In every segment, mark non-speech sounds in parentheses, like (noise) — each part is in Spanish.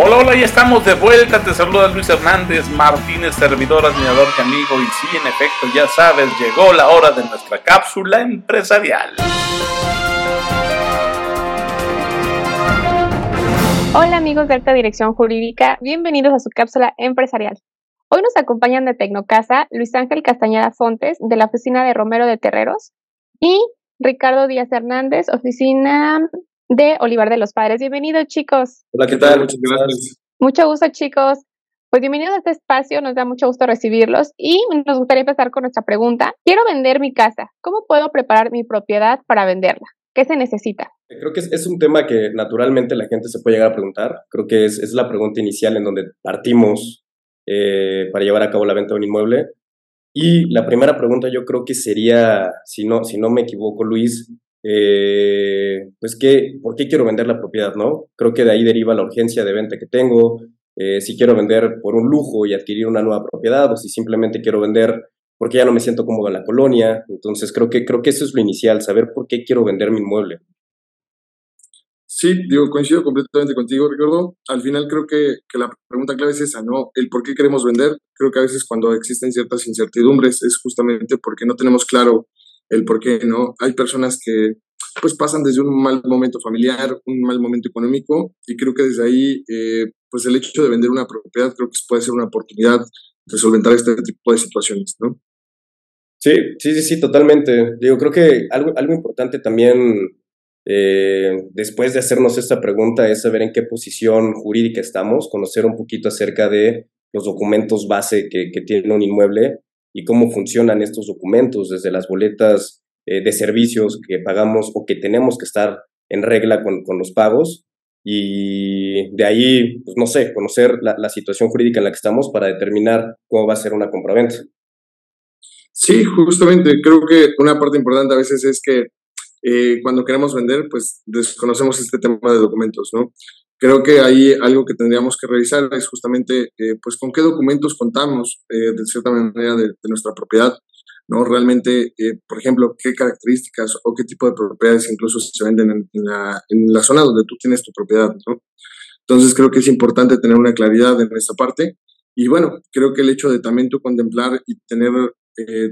Hola, hola, ya estamos de vuelta. Te saluda Luis Hernández Martínez, servidor, admirador y amigo. Y sí, en efecto, ya sabes, llegó la hora de nuestra cápsula empresarial. Hola amigos de Alta Dirección Jurídica, bienvenidos a su cápsula empresarial. Hoy nos acompañan de Tecnocasa Luis Ángel Castañeda Fontes, de la oficina de Romero de Terreros, y Ricardo Díaz Hernández, oficina de Olivar de los Padres. Bienvenidos, chicos. Hola, ¿qué tal? Muchas gracias. Mucho gusto, chicos. Pues bienvenidos a este espacio, nos da mucho gusto recibirlos y nos gustaría empezar con nuestra pregunta. Quiero vender mi casa. ¿Cómo puedo preparar mi propiedad para venderla? ¿Qué se necesita? Creo que es, un tema que naturalmente la gente se puede llegar a preguntar. Creo que es, es la pregunta inicial en donde partimos eh, para llevar a cabo la venta de un inmueble. Y la primera pregunta yo creo que sería, si no, si no me equivoco, Luis, eh, pues ¿qué, ¿por qué quiero vender la propiedad? ¿no? Creo que de ahí deriva la urgencia de venta que tengo, eh, si quiero vender por un lujo y adquirir una nueva propiedad o si simplemente quiero vender porque ya no me siento cómodo en la colonia. Entonces creo que, creo que eso es lo inicial, saber por qué quiero vender mi inmueble. Sí, digo, coincido completamente contigo, Ricardo. Al final creo que, que, la pregunta clave es esa, ¿no? El por qué queremos vender. Creo que a veces cuando existen ciertas incertidumbres es justamente porque no tenemos claro el por qué, ¿no? Hay personas que pues pasan desde un mal momento familiar, un mal momento económico y creo que desde ahí, eh, pues el hecho de vender una propiedad creo que puede ser una oportunidad de solventar este tipo de situaciones, ¿no? Sí, sí, sí, sí, totalmente. Digo, creo que algo, algo importante también eh, después de hacernos esta pregunta es saber en qué posición jurídica estamos, conocer un poquito acerca de los documentos base que, tiene un inmueble y cómo funcionan estos documentos, desde las boletas eh, de servicios que pagamos o que tenemos que estar en regla con, los pagos. Y de ahí, pues no sé, conocer la, la, situación jurídica en la que estamos para determinar cómo va a ser una compraventa. Sí, justamente, creo que una parte importante a veces es que eh, cuando queremos vender, pues desconocemos este tema de documentos, ¿no? Creo que ahí algo que tendríamos que revisar es justamente, eh, pues, con qué documentos contamos, eh, de cierta manera, de, nuestra propiedad, ¿no? Realmente, por ejemplo, qué características o qué tipo de propiedades incluso se venden en, la, en la zona donde tú tienes tu propiedad, ¿no? Entonces, creo que es importante tener una claridad en esta parte. Y bueno, creo que el hecho de también tú contemplar y tener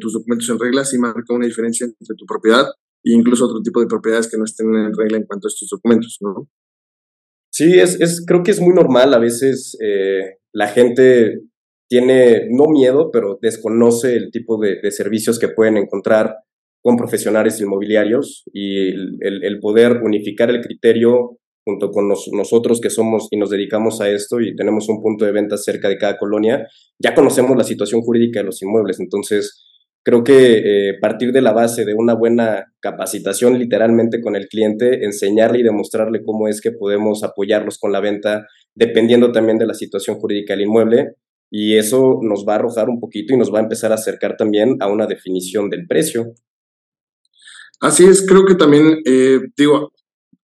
tus documentos en regla sí marca una diferencia entre tu propiedad e incluso otro tipo de propiedades que no estén en regla en cuanto a estos documentos, ¿no? Sí, es, es creo que es muy normal. A veces eh, la gente tiene, no miedo, pero desconoce el tipo de, servicios que pueden encontrar con profesionales inmobiliarios y el, poder unificar el criterio junto con nosotros que somos y nos dedicamos a esto y tenemos un punto de venta cerca de cada colonia, ya conocemos la situación jurídica de los inmuebles. Entonces, creo que eh, partir de la base de una buena capacitación literalmente con el cliente, enseñarle y demostrarle cómo es que podemos apoyarlos con la venta, dependiendo también de la situación jurídica del inmueble. Y eso nos va a arrojar un poquito y nos va a empezar a acercar también a una definición del precio. Así es, creo que también, eh, digo,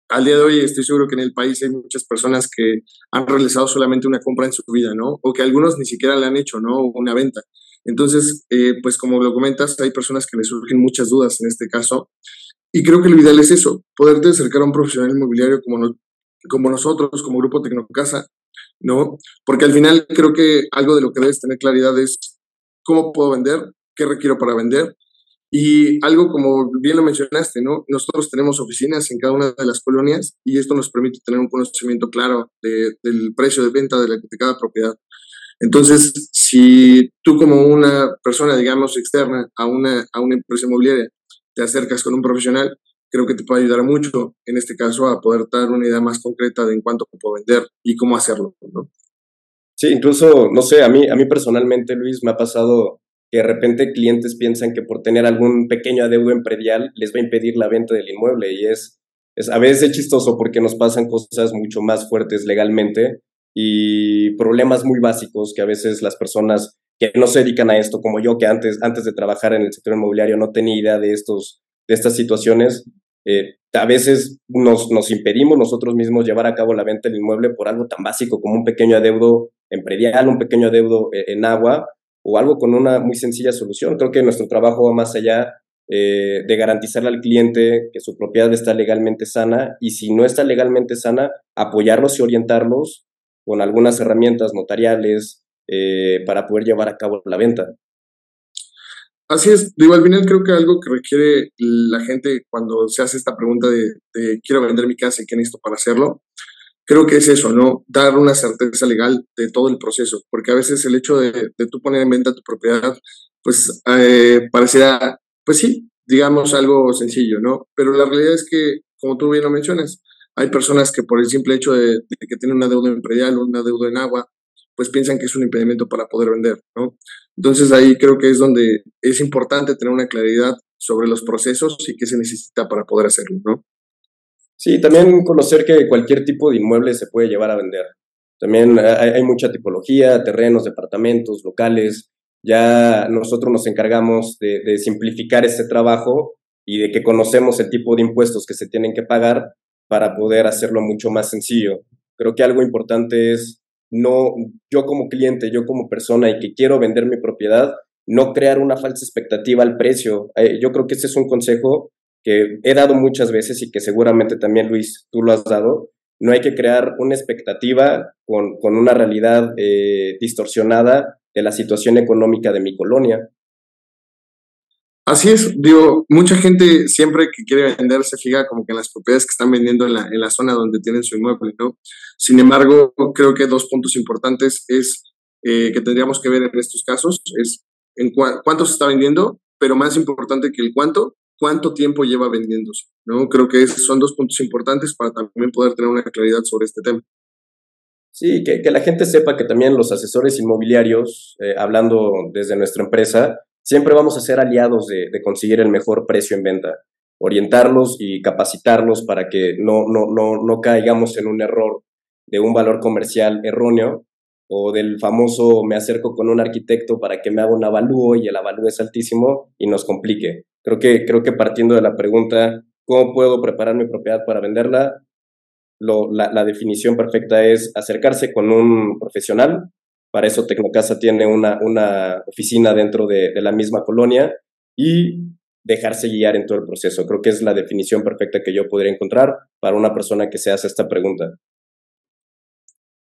al día de hoy estoy seguro que en el país hay muchas personas que han realizado solamente una compra en su vida, ¿no? O que algunos ni siquiera le han hecho, ¿no? Una venta. Entonces, eh, pues como lo comentas, hay personas que les surgen muchas dudas en este caso. Y creo que lo ideal es eso, poderte acercar a un profesional inmobiliario como, como nosotros, como Grupo Tecnocasa, ¿no? Porque al final creo que algo de lo que debes tener claridad es cómo puedo vender, qué requiero para vender. Y algo como bien lo mencionaste, ¿no? Nosotros tenemos oficinas en cada una de las colonias y esto nos permite tener un conocimiento claro del precio de venta de, de cada propiedad. Entonces, si tú como una persona, digamos, externa a una, a una empresa inmobiliaria, te acercas con un profesional, creo que te puede ayudar mucho, en este caso, a poder dar una idea más concreta de en cuánto puedo vender y cómo hacerlo, ¿no? Sí, incluso, no sé, a mí, a mí personalmente, Luis, me ha pasado que de repente clientes piensan que por tener algún pequeño adeudo en predial les va a impedir la venta del inmueble y es, es a veces chistoso porque nos pasan cosas mucho más fuertes legalmente y problemas muy básicos que a veces las personas que no se dedican a esto, como yo, que antes, antes de trabajar en el sector inmobiliario no tenía idea de, estos, de estas situaciones, eh, a veces nos, nos impedimos nosotros mismos llevar a cabo la venta del inmueble por algo tan básico como un pequeño adeudo en predial, un pequeño adeudo eh, en agua o algo con una muy sencilla solución. Creo que nuestro trabajo va más allá eh, de garantizarle al cliente que su propiedad está legalmente sana y si no está legalmente sana, apoyarlos y orientarlos con algunas herramientas notariales eh, para poder llevar a cabo la venta. Así es, digo, al final creo que algo que requiere la gente cuando se hace esta pregunta de, quiero vender mi casa y qué necesito para hacerlo, creo que es eso, ¿no? Dar una certeza legal de todo el proceso, porque a veces el hecho de, de tú poner en venta tu propiedad, pues eh, parecerá, pues sí, digamos algo sencillo, ¿no? Pero la realidad es que, como tú bien lo mencionas, hay personas que por el simple hecho de, que tienen una deuda en o una deuda en agua, pues piensan que es un impedimento para poder vender, ¿no? Entonces ahí creo que es donde es importante tener una claridad sobre los procesos y qué se necesita para poder hacerlo, ¿no? Sí, también conocer que cualquier tipo de inmueble se puede llevar a vender. También hay mucha tipología, terrenos, departamentos, locales, ya nosotros nos encargamos de, simplificar este trabajo y de que conocemos el tipo de impuestos que se tienen que pagar para poder hacerlo mucho más sencillo. Creo que algo importante es no, yo como cliente, yo como persona y que quiero vender mi propiedad, no crear una falsa expectativa al precio. Eh, yo creo que ese es un consejo que he dado muchas veces y que seguramente también Luis, tú lo has dado. No hay que crear una expectativa con, una realidad eh, distorsionada de la situación económica de mi colonia. Así es, digo, mucha gente siempre que quiere vender se fija como que en las propiedades que están vendiendo en la, en la zona donde tienen su inmueble, ¿no? Sin embargo, creo que dos puntos importantes es eh, que tendríamos que ver en estos casos, es en cuánto se está vendiendo, pero más importante que el cuánto, cuánto tiempo lleva vendiéndose, ¿no? Creo que son dos puntos importantes para también poder tener una claridad sobre este tema. Sí, que, la gente sepa que también los asesores inmobiliarios, eh, hablando desde nuestra empresa, siempre vamos a ser aliados de, conseguir el mejor precio en venta, orientarlos y capacitarlos para que no, no, no, no caigamos en un error de un valor comercial erróneo o del famoso me acerco con un arquitecto para que me haga un avalúo y el avalúo es altísimo y nos complique. Creo que, creo que partiendo de la pregunta, ¿cómo puedo preparar mi propiedad para venderla? la, definición perfecta es acercarse con un profesional. Para eso Tecnocasa tiene una, una oficina dentro de, la misma colonia y dejarse guiar en todo el proceso. Creo que es la definición perfecta que yo podría encontrar para una persona que se hace esta pregunta.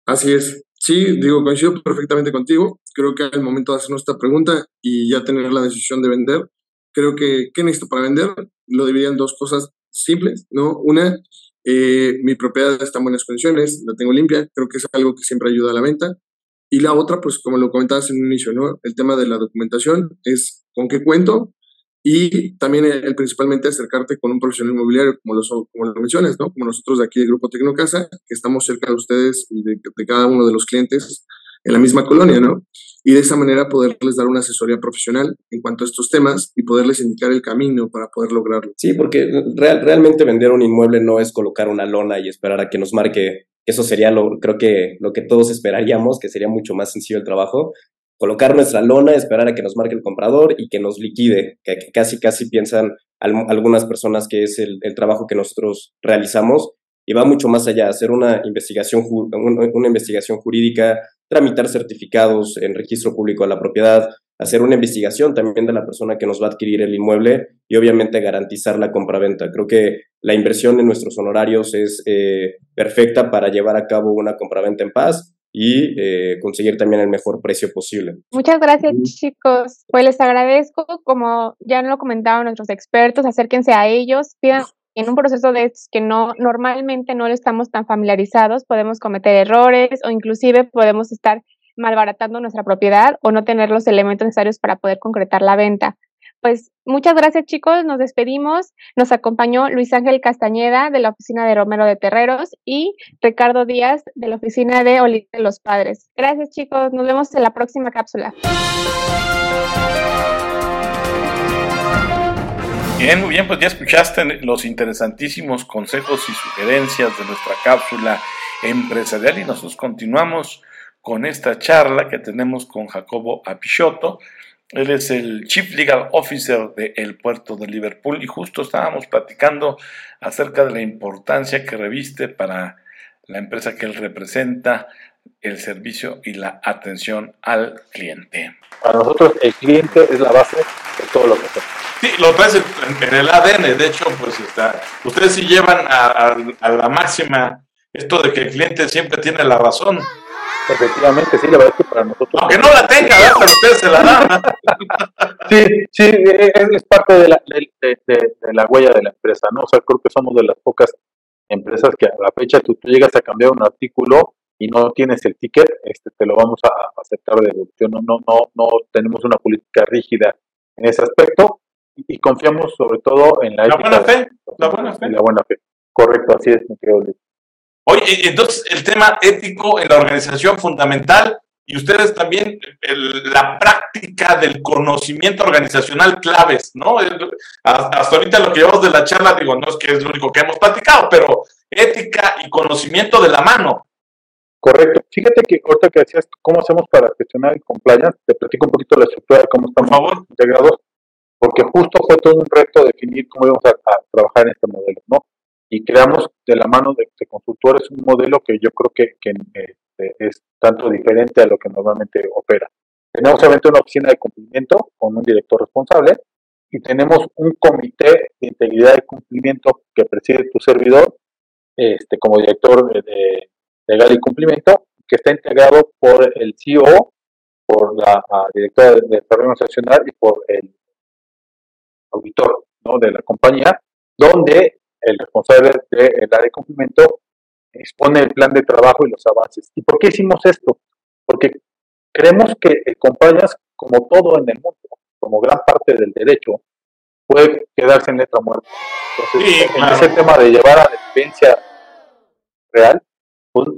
Así es. Sí, digo, coincido perfectamente contigo. Creo que al momento de hacernos esta pregunta y ya tener la decisión de vender, creo que, ¿qué necesito para vender? Lo dividían dos cosas simples, ¿no? Una, eh, mi propiedad está en buenas condiciones, la tengo limpia, creo que es algo que siempre ayuda a la venta. Y la otra, pues como lo comentabas en un inicio, ¿no? El tema de la documentación es con qué cuento y también el, principalmente acercarte con un profesional inmobiliario, como lo, como lo mencionas, ¿no? Como nosotros de aquí del Grupo Tecnocasa, que estamos cerca de ustedes y de cada uno de los clientes en la misma colonia, ¿no? Y de esa manera poderles dar una asesoría profesional en cuanto a estos temas y poderles indicar el camino para poder lograrlo. Sí, porque real, realmente vender un inmueble no es colocar una lona y esperar a que nos marque. Eso sería lo, creo que lo que todos esperaríamos, que sería mucho más sencillo el trabajo. Colocar nuestra lona, esperar a que nos marque el comprador y que nos liquide, que, casi, casi piensan algunas personas que es el, el trabajo que nosotros realizamos y va mucho más allá, hacer una investigación, una investigación jurídica, tramitar certificados en registro público de la propiedad, hacer una investigación también de la persona que nos va a adquirir el inmueble y obviamente garantizar la compraventa. Creo que la inversión en nuestros honorarios es eh, perfecta para llevar a cabo una compraventa en paz y eh, conseguir también el mejor precio posible. Muchas gracias chicos. Pues les agradezco, como ya lo comentaban nuestros expertos, acérquense a ellos, pidan en un proceso de estos que no normalmente no estamos tan familiarizados, podemos cometer errores o inclusive podemos estar malbaratando nuestra propiedad o no tener los elementos necesarios para poder concretar la venta. Pues muchas gracias chicos, nos despedimos. Nos acompañó Luis Ángel Castañeda de la oficina de Romero de Terreros y Ricardo Díaz de la oficina de Oliva de los Padres. Gracias chicos, nos vemos en la próxima cápsula. Bien, muy bien, pues ya escuchaste los interesantísimos consejos y sugerencias de nuestra cápsula empresarial y nosotros continuamos con esta charla que tenemos con Jacobo Apichotto. Él es el Chief Legal Officer del puerto de Liverpool y justo estábamos platicando acerca de la importancia que reviste para la empresa que él representa el servicio y la atención al cliente. Para nosotros el cliente es la base de todo lo que hacemos. Sí, lo parece en el ADN, de hecho, pues está. Ustedes sí llevan a, la máxima esto de que el cliente siempre tiene la razón. Efectivamente, sí, la verdad es que para nosotros. Aunque no la tenga, ¿verdad? pero ustedes se la dan. (laughs) sí, sí, e, e, es, parte de la, de, de, la huella de la empresa, ¿no? O sea, creo que somos de las pocas empresas que a la fecha tú, tú llegas a cambiar un artículo y no tienes el ticket, este, te lo vamos a aceptar de devolución. No, no, no, no tenemos una política rígida en ese aspecto y, confiamos sobre todo en la, la buena fe. La buena fe. La buena fe. Correcto, así es, mi querido Oye, entonces el tema ético en la organización fundamental y ustedes también la práctica del conocimiento organizacional claves, ¿no? Hasta ahorita lo que llevamos de la charla, digo, no es que es lo único que hemos platicado, pero ética y conocimiento de la mano. Correcto. Fíjate que ahorita que decías cómo hacemos para gestionar el compliance, te platico un poquito la estructura de cómo estamos integrados, porque justo fue todo un reto definir cómo íbamos a trabajar en este modelo, ¿no? y creamos de la mano de, consultores un modelo que yo creo que, este, es tanto diferente a lo que normalmente opera. Tenemos obviamente una oficina de cumplimiento con un director responsable y tenemos un comité de integridad y cumplimiento que preside tu servidor este, como director de, legal y cumplimiento, que está integrado por el CEO, por la, directora de desarrollo organizacional y por el auditor ¿no? de la compañía, donde el responsable del área de cumplimiento expone el plan de trabajo y los avances. ¿Y por qué hicimos esto? Porque creemos que el compliance, como todo en el mundo, como gran parte del derecho, puede quedarse en letra muerta. Entonces, en ese tema de llevar a la evidencia real, pues,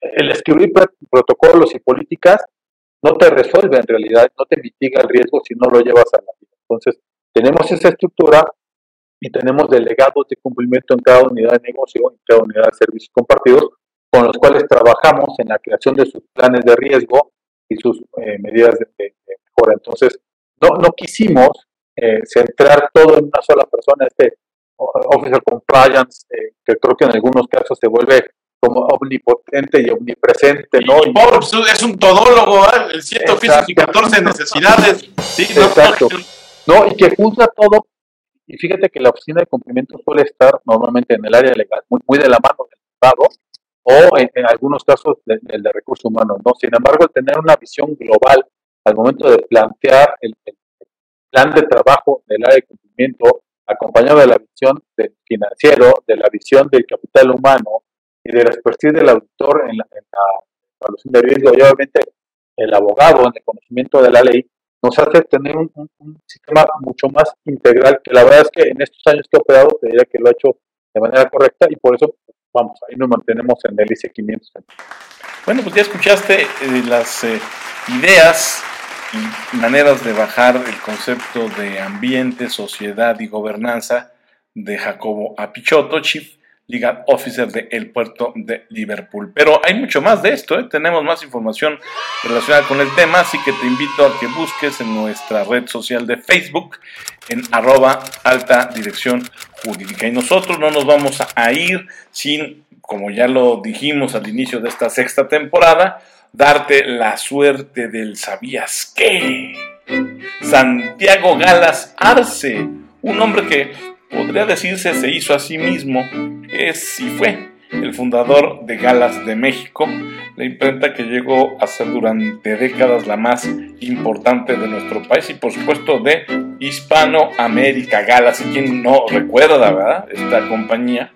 el escribir protocolos y políticas no te resuelve en realidad, no te mitiga el riesgo si no lo llevas a la vida. Entonces, tenemos esa estructura y tenemos delegados de cumplimiento en cada unidad de negocio, en cada unidad de servicios compartidos, con los cuales trabajamos en la creación de sus planes de riesgo y sus eh, medidas de, mejora. Entonces, no, no quisimos eh, centrar todo en una sola persona, este Officer Compliance, eh, que creo que en algunos casos se vuelve como omnipotente y omnipresente, ¿no? Y, es un todólogo, el 7 oficios y 14 necesidades. Sí, Exacto. No, y que juzga todo y fíjate que la oficina de cumplimiento suele estar normalmente en el área legal, muy, muy de la mano del Estado, o en, algunos casos del de, recursos humanos. ¿no? Sin embargo, el tener una visión global al momento de plantear el, plan de trabajo del área de cumplimiento, acompañado de la visión del financiero, de la visión del capital humano y de la expertise del auditor en la, en la evaluación de riesgo, y obviamente el abogado en el conocimiento de la ley, nos hace tener un, sistema mucho más integral, que la verdad es que en estos años que he operado, te diría que lo he hecho de manera correcta y por eso, vamos, ahí nos mantenemos en el IC 500. Bueno, pues ya escuchaste eh, las eh, ideas y maneras de bajar el concepto de ambiente, sociedad y gobernanza de Jacobo Apichotto, Chief Legal Officer de el puerto de Liverpool. Pero hay mucho más de esto, ¿eh? tenemos más información relacionada con el tema, así que te invito a que busques en nuestra red social de Facebook en arroba alta dirección jurídica. Y nosotros no nos vamos a ir sin, como ya lo dijimos al inicio de esta sexta temporada, darte la suerte del sabías qué. Santiago Galas Arce, un hombre que podría decirse se hizo a sí mismo, es y fue el fundador de Galas de México, la imprenta que llegó a ser durante décadas la más importante de nuestro país y por supuesto de Hispanoamérica. Galas, y quien no recuerda, ¿verdad? Esta compañía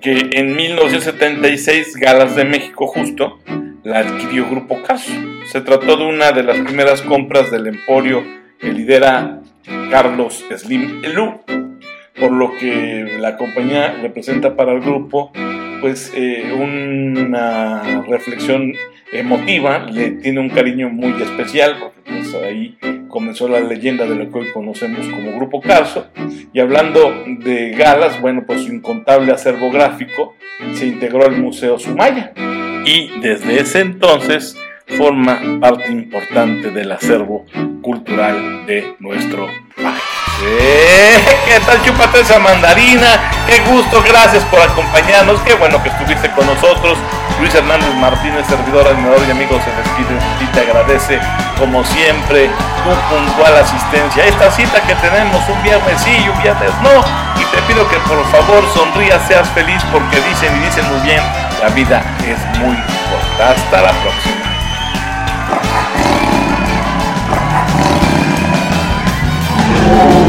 que en 1976 Galas de México justo la adquirió Grupo Caso. Se trató de una de las primeras compras del emporio que lidera Carlos Slim Elú por lo que la compañía representa para el grupo pues eh, una reflexión emotiva, le tiene un cariño muy especial, porque pues ahí comenzó la leyenda de lo que hoy conocemos como Grupo Carso, y hablando de galas, bueno, pues su incontable acervo gráfico se integró al Museo Sumaya, y desde ese entonces forma parte importante del acervo cultural de nuestro país. (laughs) ¿Qué tal? Chúpate esa mandarina. Qué gusto, gracias por acompañarnos. Qué bueno que estuviste con nosotros. Luis Hernández Martínez, servidor, animador y amigo, se despide y te agradece, como siempre, tu puntual asistencia. Esta cita que tenemos un viernes sí y un viernes no. Y te pido que por favor sonrías, seas feliz, porque dicen y dicen muy bien, la vida es muy corta. Hasta la próxima. Oh,